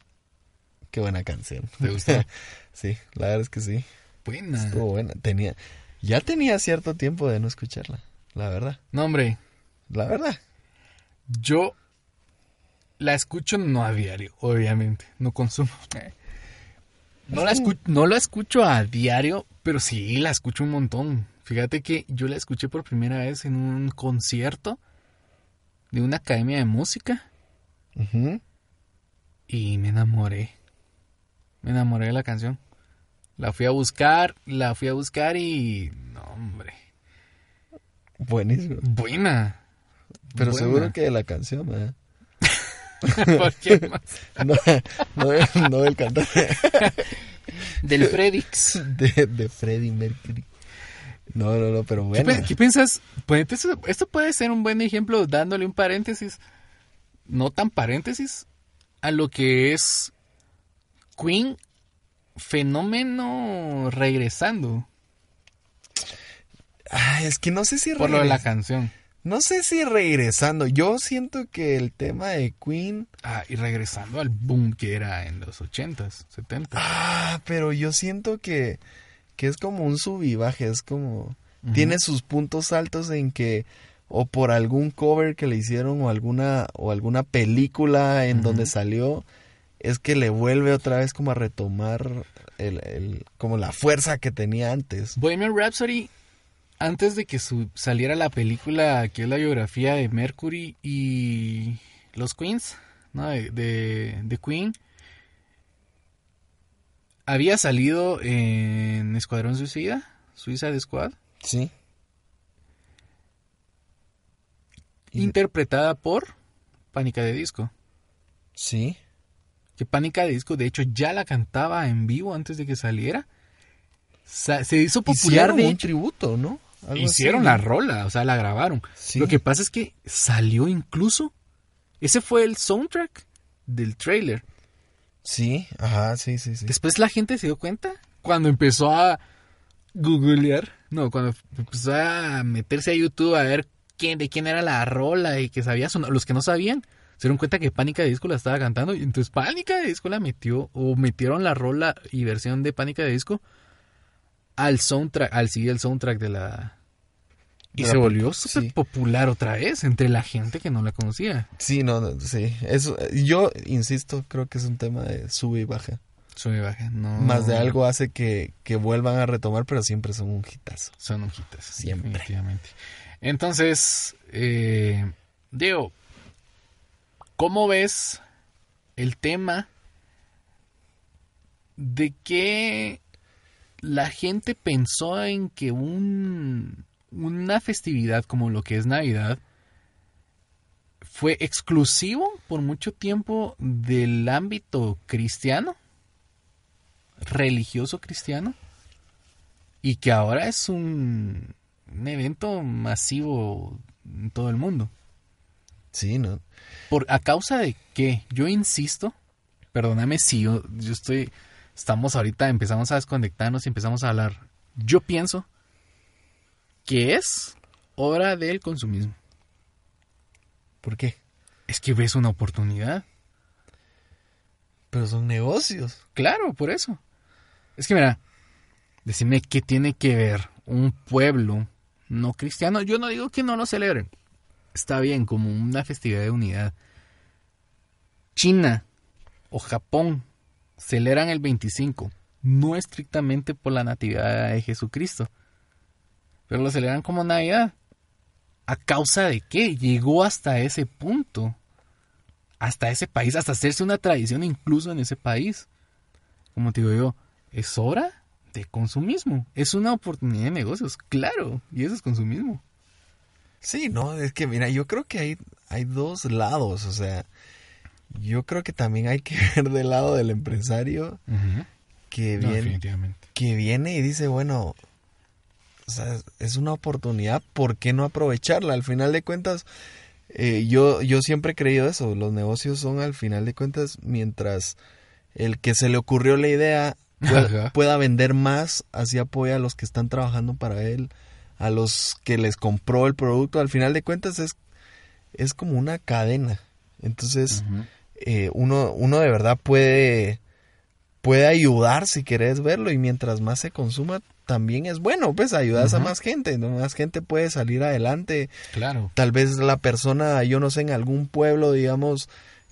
Qué buena canción. ¿Te gustó? [LAUGHS] sí, la verdad es que sí. Buena. Estuvo buena. Tenía, ya tenía cierto tiempo de no escucharla. La verdad. No, hombre, La verdad. yo la escucho no a diario, obviamente. No consumo. No la, escu- no la escucho a diario, pero sí la escucho un montón. Fíjate que yo la escuché por primera vez en un concierto de una academia de música Ujú. y me enamoré. Me enamoré de la canción. La fui a buscar, la fui a buscar y... No, hombre. Buenísimo. Buena. Pero Buena. seguro que de la canción, ¿eh? [LAUGHS] ¿Por qué más? [LAUGHS] No, no, de- no del cantante. [LAUGHS] Del Fredix. De, de Freddie Mercury. No, no, no, pero ¿Qué, bueno. qué piensas? Pues, esto puede ser un buen ejemplo dándole un paréntesis, no tan paréntesis, a lo que es Queen fenómeno regresando Ay, es que no sé si por lo de la canción. No sé si regresando. Yo siento que el tema de Queen. Ah, y regresando al boom que era en los 80s, 70s. Ah, pero yo siento que, que es como un sub y baje. Es como. Tiene sus puntos altos en que. O por algún cover que le hicieron o alguna, o alguna película en donde salió. Es que le vuelve otra vez como a retomar el, el- como la fuerza que tenía antes. Bohemian Rhapsody, antes de que su- saliera la película que es la biografía de Mercury y los Queens, ¿no? de, de, de Queen, había salido en Escuadrón Suicida, Suicide Squad, Sí. Y- interpretada por Pánica de Disco. Sí. Que Pánica de Disco, de hecho, ya la cantaba en vivo antes de que saliera. Sa- se hizo popular Hicieron de un hecho. tributo, ¿no? Algo Hicieron así, la rola, o sea, la grabaron. Sí. Lo que pasa es que salió incluso. Ese fue el soundtrack del trailer. Sí, ajá, sí, sí, sí. Después la gente se dio cuenta cuando empezó a googlear. No, cuando empezó a meterse a YouTube a ver quién, de quién era la rola y que sabía sonar. Los que no sabían se dieron cuenta que Pánica de Disco la estaba cantando. Y entonces Pánica de Disco la metió, o metieron la rola y versión de Pánica de Disco al soundtrack, al sí, el soundtrack de la. Y se volvió súper sí. popular otra vez entre la gente que no la conocía. Sí, no, no, sí. Eso, yo insisto, creo que es un tema de sube y baja. Sube y baja, no. Más de algo hace que, que vuelvan a retomar, pero siempre son un hitazo. Son hojitas, Siempre. definitivamente. Entonces, eh, Diego, ¿cómo ves el tema de que la gente pensó en que un, una festividad como lo que es Navidad fue exclusivo por mucho tiempo del ámbito cristiano, religioso cristiano? y que ahora es un, un evento masivo en todo el mundo. Sí, ¿no? Por, ¿A causa de qué? Yo insisto, perdóname si yo, yo estoy, estamos ahorita, empezamos a desconectarnos y empezamos a hablar. Yo pienso que es obra del consumismo. ¿Por qué? Es que ves una oportunidad. Pero son negocios. Claro, por eso. Es que mira, decime qué tiene que ver un pueblo no cristiano. Yo no digo que no lo celebren. Está bien, como una festividad de unidad. China o Japón celebran el 25, no estrictamente por la natividad de Jesucristo, pero lo celebran como Navidad. ¿A causa de qué? Llegó hasta ese punto, hasta ese país, hasta hacerse una tradición incluso en ese país. Como te digo yo, es hora de consumismo. Es una oportunidad de negocios, claro, y eso es consumismo. Sí, no, es que mira, yo creo que hay, hay dos lados, o sea, yo creo que también hay que [LAUGHS] ver del lado del empresario que viene, que viene y dice, bueno, o sea, es una oportunidad, ¿por qué no aprovecharla? Al final de cuentas, eh, yo, yo siempre he creído eso, los negocios son al final de cuentas, mientras el que se le ocurrió la idea pueda, vender más, así apoya a los que están trabajando para él, a los que les compró el producto, al final de cuentas es, es como una cadena. Entonces, eh, uno, uno de verdad puede, puede ayudar si querés verlo y mientras más se consuma también es bueno, pues ayudas a más gente, ¿no? más gente puede salir adelante. Claro. Tal vez la persona, yo no sé, en algún pueblo, digamos,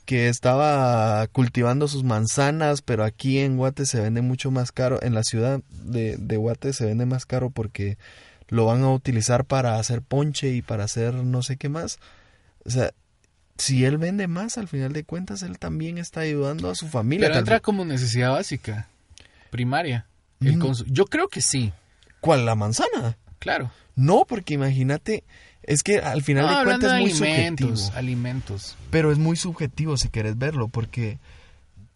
que estaba cultivando sus manzanas, pero aquí en Guate se vende mucho más caro, en la ciudad de, de Guate se vende más caro porque lo van a utilizar para hacer ponche y para hacer no sé qué más. O sea, si él vende más, al final de cuentas, él también está ayudando a su familia. Pero entra como necesidad básica, primaria. El Mm. Yo creo que sí, ¿Cuál? ¿La manzana? claro. No, porque imagínate, es que al final No, de cuentas es muy alimentos, subjetivo. alimentos. Pero es muy subjetivo si querés verlo, porque,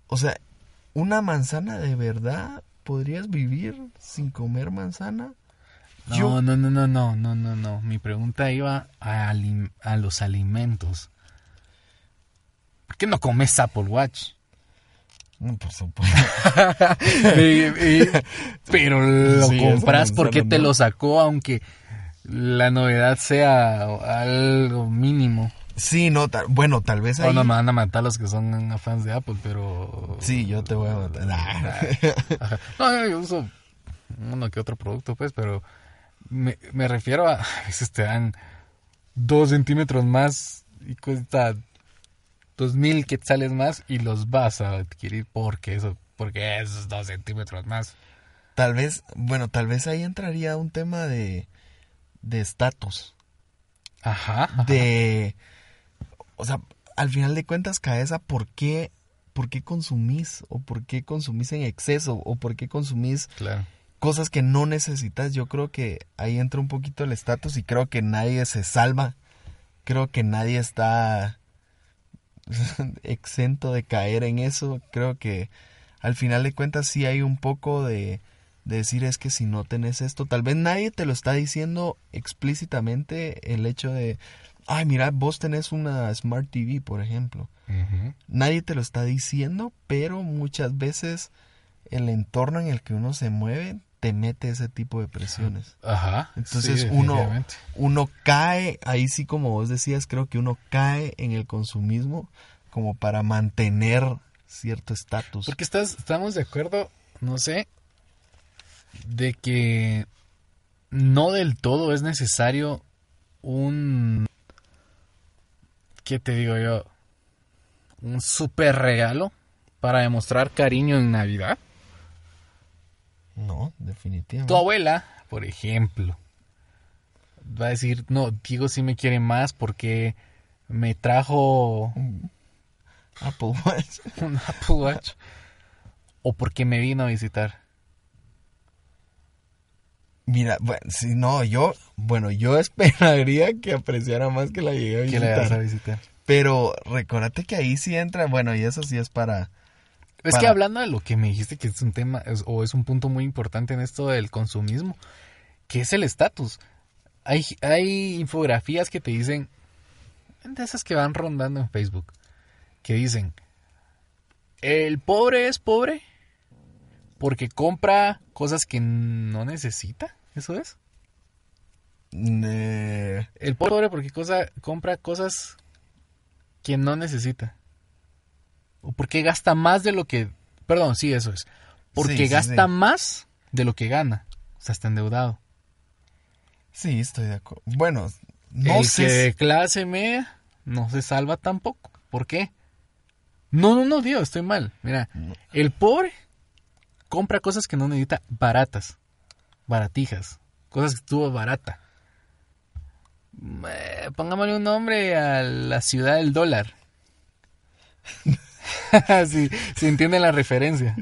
o sea, una manzana de verdad, ¿podrías vivir sin comer manzana? No, Yo- no, no, no, no, no, no, no. Mi pregunta iba a, alim- a los alimentos. ¿Por qué no comes Apple Watch? Mm, Por supuesto. [LAUGHS] Pero [LAUGHS] lo Sí, compras porque te lo sacó, aunque la novedad sea algo mínimo. Sí, no, ta- bueno, tal vez ahí... O no me van a matar los que son fans de Apple, pero... Sí, yo te voy a matar. Nah. [LAUGHS] No, yo, yo uso uno que otro producto, pues, pero me, me refiero a, [LAUGHS] a veces te dan dos centímetros más y cuesta dos mil quetzales más y los vas a adquirir porque eso, porque esos dos centímetros más. Tal vez, bueno, tal vez ahí entraría un tema de de estatus, Ajá. ajá. de o sea, al final de cuentas caes a por qué por qué consumís o por qué consumís en exceso o por qué consumís Claro. cosas que no necesitas. Yo creo que ahí entra un poquito el estatus y creo que nadie se salva. Creo que nadie está [LAUGHS] exento de caer en eso. Creo que al final de cuentas sí hay un poco de, de decir es que si no tenés esto, tal vez nadie te lo está diciendo explícitamente el hecho de, ay, mira, vos tenés una Smart TV, por ejemplo. Nadie te lo está diciendo, pero muchas veces el entorno en el que uno se mueve te mete ese tipo de presiones. Ajá. Entonces sí, uno, uno cae, ahí sí como vos decías, creo que uno cae en el consumismo como para mantener cierto estatus. Porque estás, estamos de acuerdo, no sé, de que no del todo es necesario un, ¿qué te digo yo? Un super regalo para demostrar cariño en Navidad. No, definitivamente. Tu abuela, por ejemplo, va a decir, no, Diego sí me quiere más porque me trajo Apple Watch. un Apple Watch o porque me vino a visitar. Mira, bueno, si no, yo, bueno, yo [LAUGHS] esperaría que apreciara más que la llegué a que le vas a visitar. Pero recordate que ahí sí entra, bueno, y eso sí es para... Es Para- que hablando de lo que me dijiste que es un tema es- o es un punto muy importante en esto del consumismo, que es el estatus. Hay, hay infografías que te dicen, de esas que van rondando en Facebook, que dicen, el pobre es pobre porque compra cosas que no necesita. ¿Eso es? eh, El pobre porque cosa, compra cosas que no necesita. O porque gasta más de lo que... Perdón, sí, eso es. Porque Sí, sí, gasta sí. más de lo que gana. O sea, está endeudado. sí, estoy de acuerdo. Bueno, no el sé. que de clase media no se salva tampoco. ¿Por qué? No, no, no, Dios, estoy mal. Mira, el pobre compra cosas que no necesita baratas. Baratijas. Cosas que estuvo barata. Eh, pongámosle un nombre a la ciudad del dólar. [LAUGHS] si, si entienden la referencia.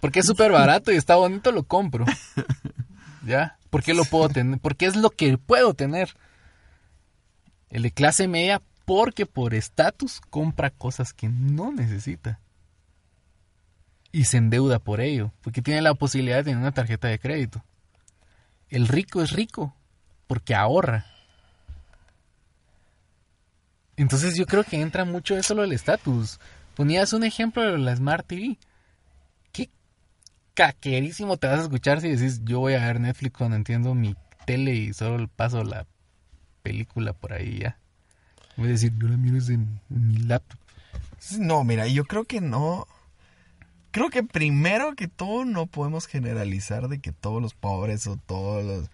Porque es súper barato y está bonito, lo compro. ¿Ya? ¿Por qué lo puedo tener? Porque es lo que puedo tener. El de clase media, porque por estatus compra cosas que no necesita. Y se endeuda por ello, porque tiene la posibilidad de tener una tarjeta de crédito. el rico es rico porque ahorra. Entonces yo creo que entra mucho eso lo del estatus. Ponías un ejemplo de la Smart TV. Qué caquerísimo te vas a escuchar si decís yo voy a ver Netflix cuando entiendo mi tele y solo paso la película por ahí ya. Voy a decir, yo la miro desde mi laptop. No, mira, yo creo que no. Creo que primero que todo no podemos generalizar de que todos los pobres o todos los...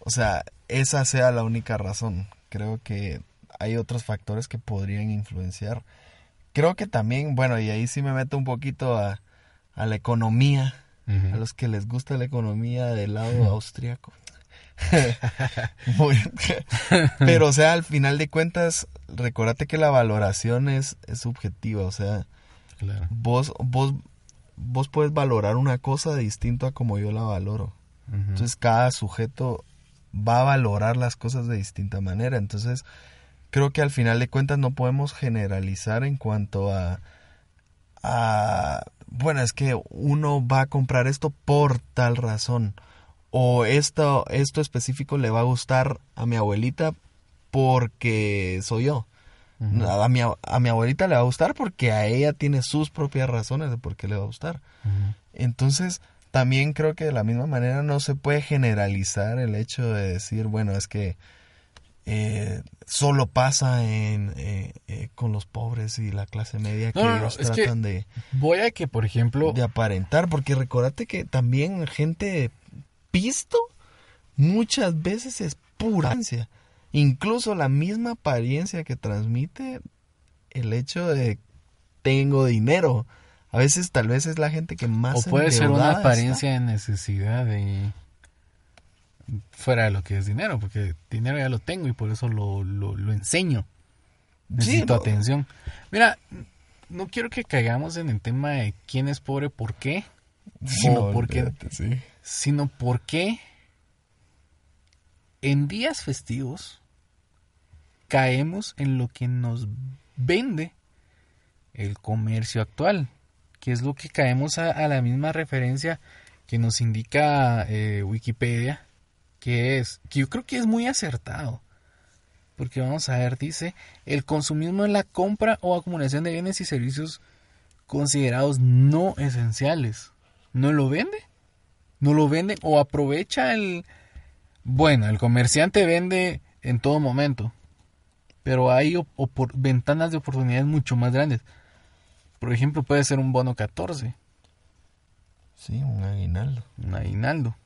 O sea, esa sea la única razón. Creo que hay otros factores que podrían influenciar. Creo que también, bueno, y ahí sí me meto un poquito a, a la economía, a los que les gusta la economía del lado [LAUGHS] austriaco. [LAUGHS] Pero, o sea, al final de cuentas, recordate que la valoración es, es subjetiva, o sea, vos, vos, vos puedes valorar una cosa distinto a como yo la valoro. Entonces, cada sujeto va a valorar las cosas de distinta manera. Entonces, creo que al final de cuentas no podemos generalizar en cuanto a, a bueno, es que uno va a comprar esto por tal razón o esto, esto específico le va a gustar a mi abuelita porque soy yo. A, mi, a mi abuelita le va a gustar porque a ella tiene sus propias razones de por qué le va a gustar. Entonces, también creo que de la misma manera no se puede generalizar el hecho de decir, bueno, es que eh, solo pasa en, eh, eh, con los pobres y la clase media que ellos tratan de... Voy a que, por ejemplo... De aparentar, porque recordate que también gente visto muchas veces es pura ansia. Incluso la misma apariencia que transmite el hecho de tengo dinero. A veces tal vez es la gente que más... O puede ser una apariencia de necesidad de... Fuera de lo que es dinero, porque dinero ya lo tengo y por eso lo, lo, enseño. Necesito atención. Mira, no quiero que caigamos en el tema de quién es pobre, por qué. [LAUGHS] o por qué. Sí sino porque en días festivos caemos en lo que nos vende el comercio actual, que es lo que caemos a, la misma referencia que nos indica eh, Wikipedia, que es, que yo creo que es muy acertado. Porque vamos a ver, dice, el consumismo en la compra o acumulación de bienes y servicios considerados no esenciales. ¿No lo vende? no lo venden o aprovecha el... Bueno, el comerciante vende en todo momento, pero hay ventanas de oportunidades mucho más grandes. Por ejemplo, puede ser un bono 14. Sí, un aguinaldo. Un aguinaldo.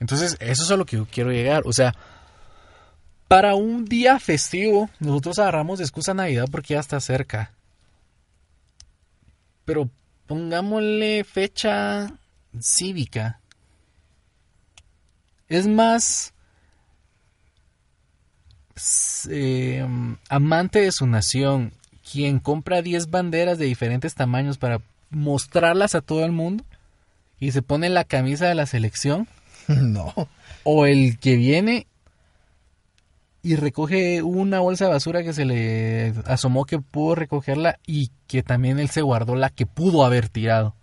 Entonces, eso es a lo que yo quiero llegar. O sea, para un día festivo, nosotros agarramos de excusa Navidad porque ya está cerca. Pero pongámosle fecha cívica es más eh, amante de su nación, quien compra 10 banderas de diferentes tamaños para mostrarlas a todo el mundo y se pone la camisa de la selección. [LAUGHS] No. O el que viene y recoge una bolsa de basura que se le asomó que pudo recogerla y que también él se guardó la que pudo haber tirado.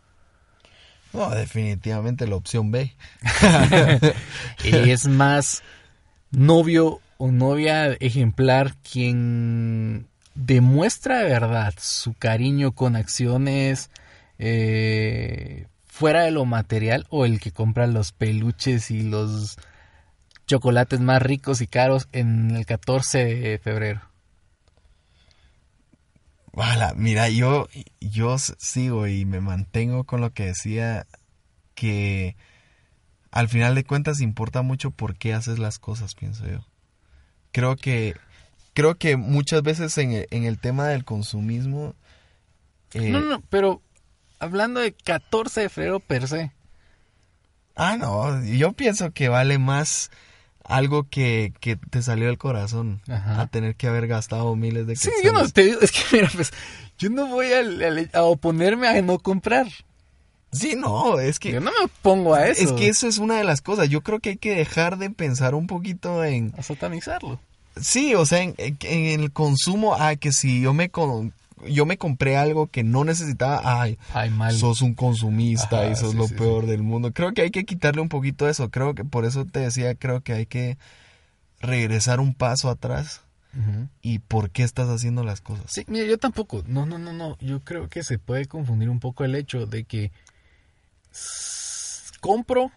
No, definitivamente la opción B. [LAUGHS] es más novio o novia ejemplar quien demuestra de verdad su cariño con acciones eh, fuera de lo material o el que compra los peluches y los chocolates más ricos y caros en el 14 de febrero mira, yo, yo sigo y me mantengo con lo que decía que al final de cuentas importa mucho por qué haces las cosas, pienso yo. Creo que, creo que muchas veces en el, en el tema del consumismo... Eh, no, no, pero hablando de 14 de febrero per se. Ah, no, yo pienso que vale más algo que, que te salió del corazón a tener que haber gastado miles de quetzales. Sí, yo no te digo, es que [LAUGHS] mira, pues, yo no voy a, oponerme a no comprar. Sí, no, es que... Yo no me pongo a eso. Es que eso es una de las cosas. Yo creo que hay que dejar de pensar un poquito en... A satanizarlo. Sí, o sea, en, el consumo, ah, que si yo me, yo me compré algo que no necesitaba, ay, Ay, mal. sos un consumista Ajá, y sos sí, lo sí, peor del mundo. Creo que hay que quitarle un poquito eso. Creo que por eso te decía, creo que hay que regresar un paso atrás y por qué estás haciendo las cosas. Sí, mira, yo tampoco. No, no, no, no. Yo creo que se puede confundir un poco el hecho de que s- compro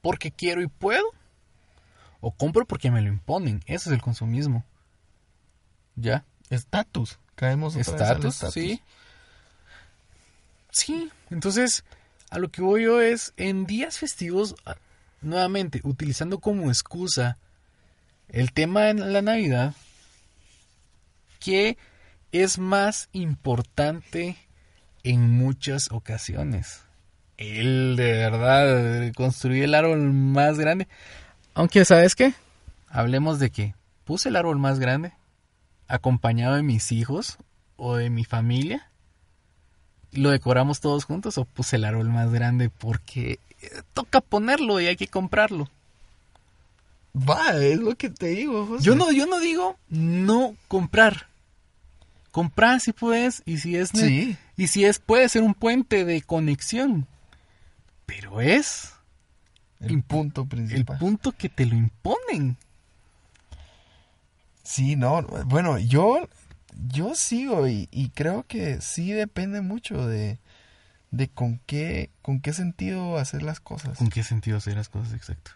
porque quiero y puedo o compro porque me lo imponen. Eso es el consumismo. ¿Ya? Estatus. Caemos Estatus, sí. Sí, entonces a lo que voy yo es en días festivos, nuevamente, utilizando como excusa el tema de la Navidad, que es más importante en muchas ocasiones. El de verdad construir el árbol más grande. Aunque, ¿sabes qué? Hablemos de que puse el árbol más grande acompañado de mis hijos o de mi familia. Lo decoramos todos juntos o puse el árbol más grande porque eh, toca ponerlo y hay que comprarlo. Va, es lo que te digo, José. Yo no, yo no digo no comprar. Comprar si puedes y si es Sí. y si es puede ser un puente de conexión. Pero es El punto el principal. punto que te lo imponen. Sí, no, bueno, yo, yo sigo y, y creo que sí depende mucho de, de con qué, con qué sentido hacer las cosas. ¿Con qué sentido hacer las cosas exacto?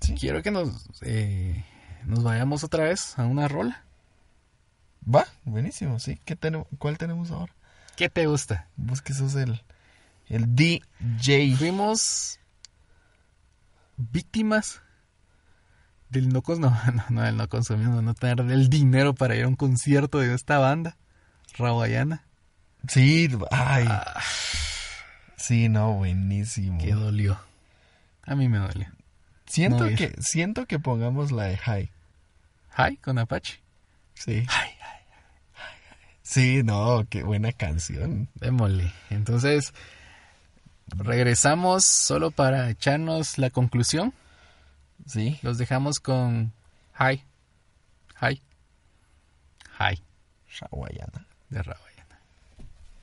Sí. Quiero que nos eh, nos vayamos otra vez a una rola. Va, buenísimo, sí. ¿Qué tenemos, ¿Cuál tenemos ahora? ¿Qué te gusta? Vos que sos el, el DJ. Fuimos víctimas del no, [LAUGHS] no, no, no, del no consumismo, no tener el dinero para ir a un concierto de esta banda, Rawayana, Sí, ay. Sí, no, buenísimo. que dolió. A mí me dolió. Siento no que, siento que pongamos la de High. Hi, con Apache. Sí. Sí, no, qué buena canción. Démosle. Entonces, regresamos solo para echarnos la conclusión. Sí. Los dejamos con Hi. Hi. Hi. Hawaiana. De Rawayana.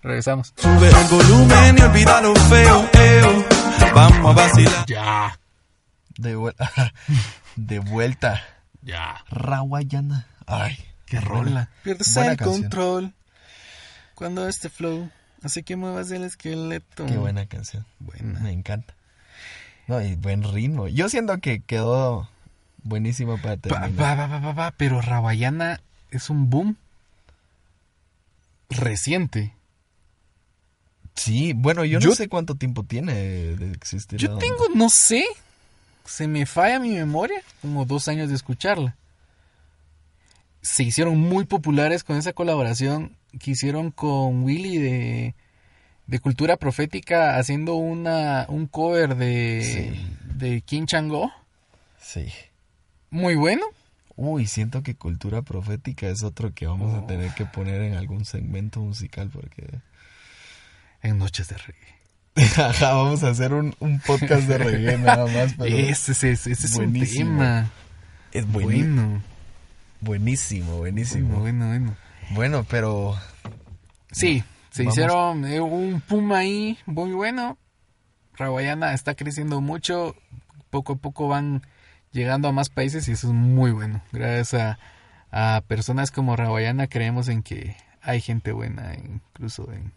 Regresamos. Sube el volumen y olvida lo feo, eo. Vamos a vacilar. Ya. De vuelta. [LAUGHS] de vuelta. Ya. Rawayana. Ay, Qué rola. Pierdes buena el canción. control cuando este flow hace que muevas el esqueleto. Qué buena canción. Buena. Me encanta. No, y buen ritmo. Yo siento que quedó buenísimo para Pa, terminar. pa, pa, pa, pero Rawayana es un boom reciente. Sí, bueno, yo, Yo- no sé cuánto tiempo tiene de existir. Yo tengo, no sé, se me falla mi memoria, como dos años de escucharla. Se hicieron muy populares con esa colaboración que hicieron con Willy de, de Cultura Profética haciendo una, un cover de, Sí. de King Chango. Sí. Muy bueno. Uy, siento que cultura profética es otro que vamos Oh. a tener que poner en algún segmento musical porque... En Noches de Reggae. [LAUGHS] Ajá, vamos a hacer un, un podcast de reggae nada más, pero [LAUGHS] Ese, es- ese es un buenísimo. tema. es bueni- Bueno, buenísimo, buenísimo. bueno, bueno, bueno. Bueno, pero Sí, se Vamos. hicieron eh, un puma ahí muy bueno. Rawayana está creciendo mucho. Poco a poco van llegando a más países y eso es muy bueno. Gracias a, a personas como Rawayana creemos en que hay gente buena, incluso en,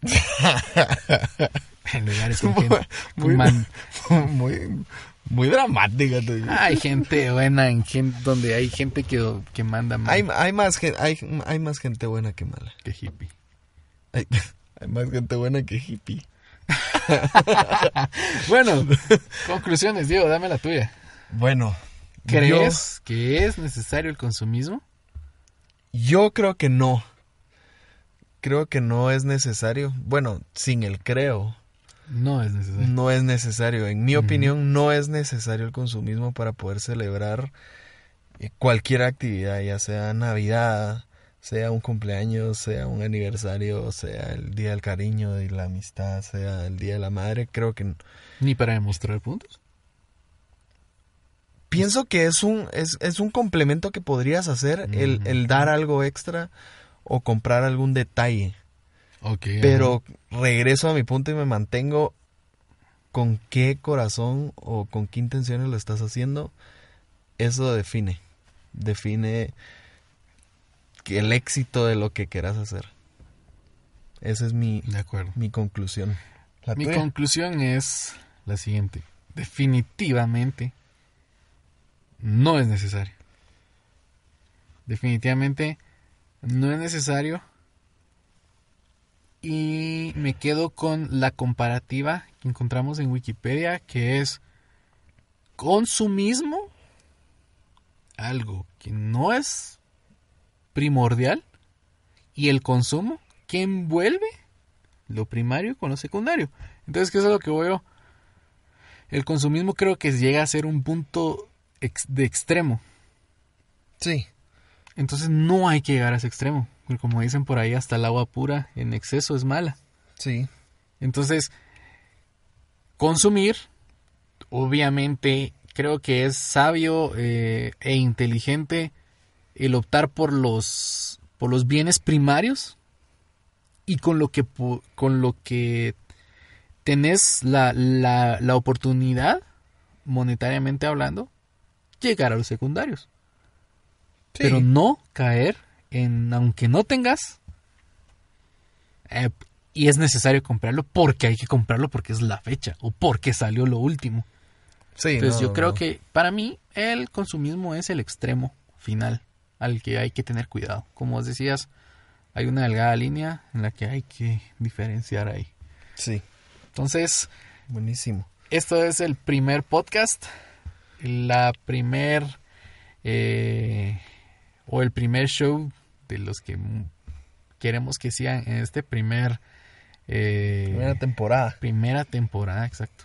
en lugares con [LAUGHS] gente. muy, man- [LAUGHS] muy, muy dramática. hay gente buena en gente donde hay gente que, que manda más Hay, hay, más, hay, hay más gente buena que mala. que hippie. Hay, [LAUGHS] hay más gente buena que hippie. [LAUGHS] Bueno, conclusiones, Diego, dame la tuya. Bueno, ¿Crees que es necesario el consumismo? Yo, creo que no. Creo que no es necesario. Bueno, sin el creo, No es necesario. no es necesario. En mi opinión, no es necesario el consumismo para poder celebrar eh, cualquier actividad, ya sea Navidad, sea un cumpleaños, sea un aniversario, sea el Día del Cariño y la Amistad, sea el Día de la Madre. Creo que Ni para demostrar puntos. pienso que es un, es, es un complemento que podrías hacer, el, el dar algo extra o comprar algún detalle. Ok. Pero regreso a mi punto y me mantengo con qué corazón o con qué intenciones lo estás haciendo. Eso define. Define que el éxito de lo que quieras hacer. Esa es mi, De acuerdo. mi conclusión. La Mi tuya. conclusión es la siguiente. Definitivamente no es necesario. Definitivamente no es necesario. Y me quedo con la comparativa que encontramos en Wikipedia, que es consumismo, algo que no es primordial, y el consumo que envuelve lo primario con lo secundario. Entonces, ¿qué es lo que veo? El consumismo creo que llega a ser un punto ex- de extremo. Sí. Entonces no hay que llegar a ese extremo. Porque como dicen por ahí, hasta el agua pura en exceso es mala. Sí. Entonces, consumir, obviamente, creo que es sabio eh, e inteligente el optar por los, por los bienes primarios y con lo que, con lo que tenés la, la, la oportunidad, monetariamente hablando, llegar a los secundarios. Sí. Pero no caer en, aunque no tengas, eh, y es necesario comprarlo porque hay que comprarlo porque es la fecha o porque salió lo último. Sí, Entonces no, yo creo no. que para mí el consumismo es el extremo final al que hay que tener cuidado. Como vos decías, hay una delgada línea en la que hay que diferenciar ahí. Sí. Entonces, Buenísimo. esto es el primer podcast, la primer eh, o el primer show de los que queremos que sean en este primer eh, Primera temporada. primera temporada, exacto.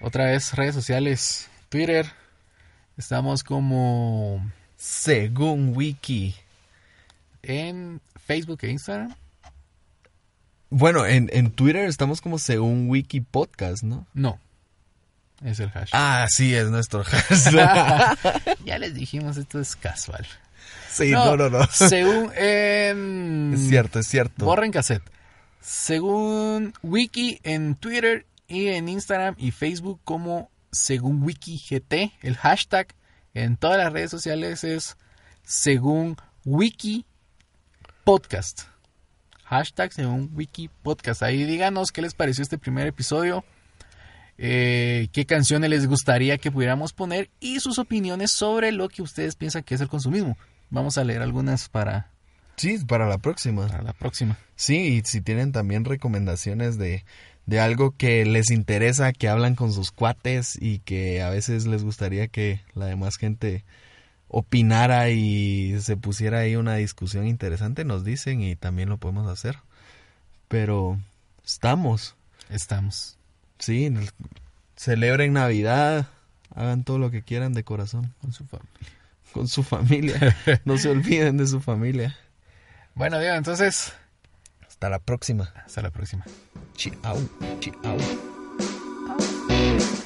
Otra vez redes sociales, Twitter, estamos como Según Wiki. en Facebook e Instagram. Bueno, en, en Twitter estamos como según Wiki Podcast, ¿no? No, es el hashtag. Ah, sí, es nuestro hashtag. [LAUGHS] [LAUGHS] ya les dijimos, esto es casual. sí, no, no, no. Según Es cierto, es cierto. Borren cassette. Según Wiki en Twitter y en Instagram y Facebook como según Wiki GT, el hashtag en todas las redes sociales es según Wiki Podcast. Hashtag según Wiki Podcast. Ahí díganos qué les pareció este primer episodio. eh, qué canciones les gustaría que pudiéramos poner y sus opiniones sobre lo que ustedes piensan que es el consumismo. Vamos a leer algunas para, Sí, para la próxima. para la próxima. Sí, y si tienen también recomendaciones de, de algo que les interesa, que hablan con sus cuates y que a veces les gustaría que la demás gente opinara y se pusiera ahí una discusión interesante, nos dicen y también lo podemos hacer. Pero estamos, Estamos sí, el- celebren Navidad, hagan todo lo que quieran de corazón, con su familia. con su familia, [LAUGHS] no se olviden de su familia. Bueno, Diego, entonces, hasta la próxima. Hasta la próxima. Chao. Chao. Oh,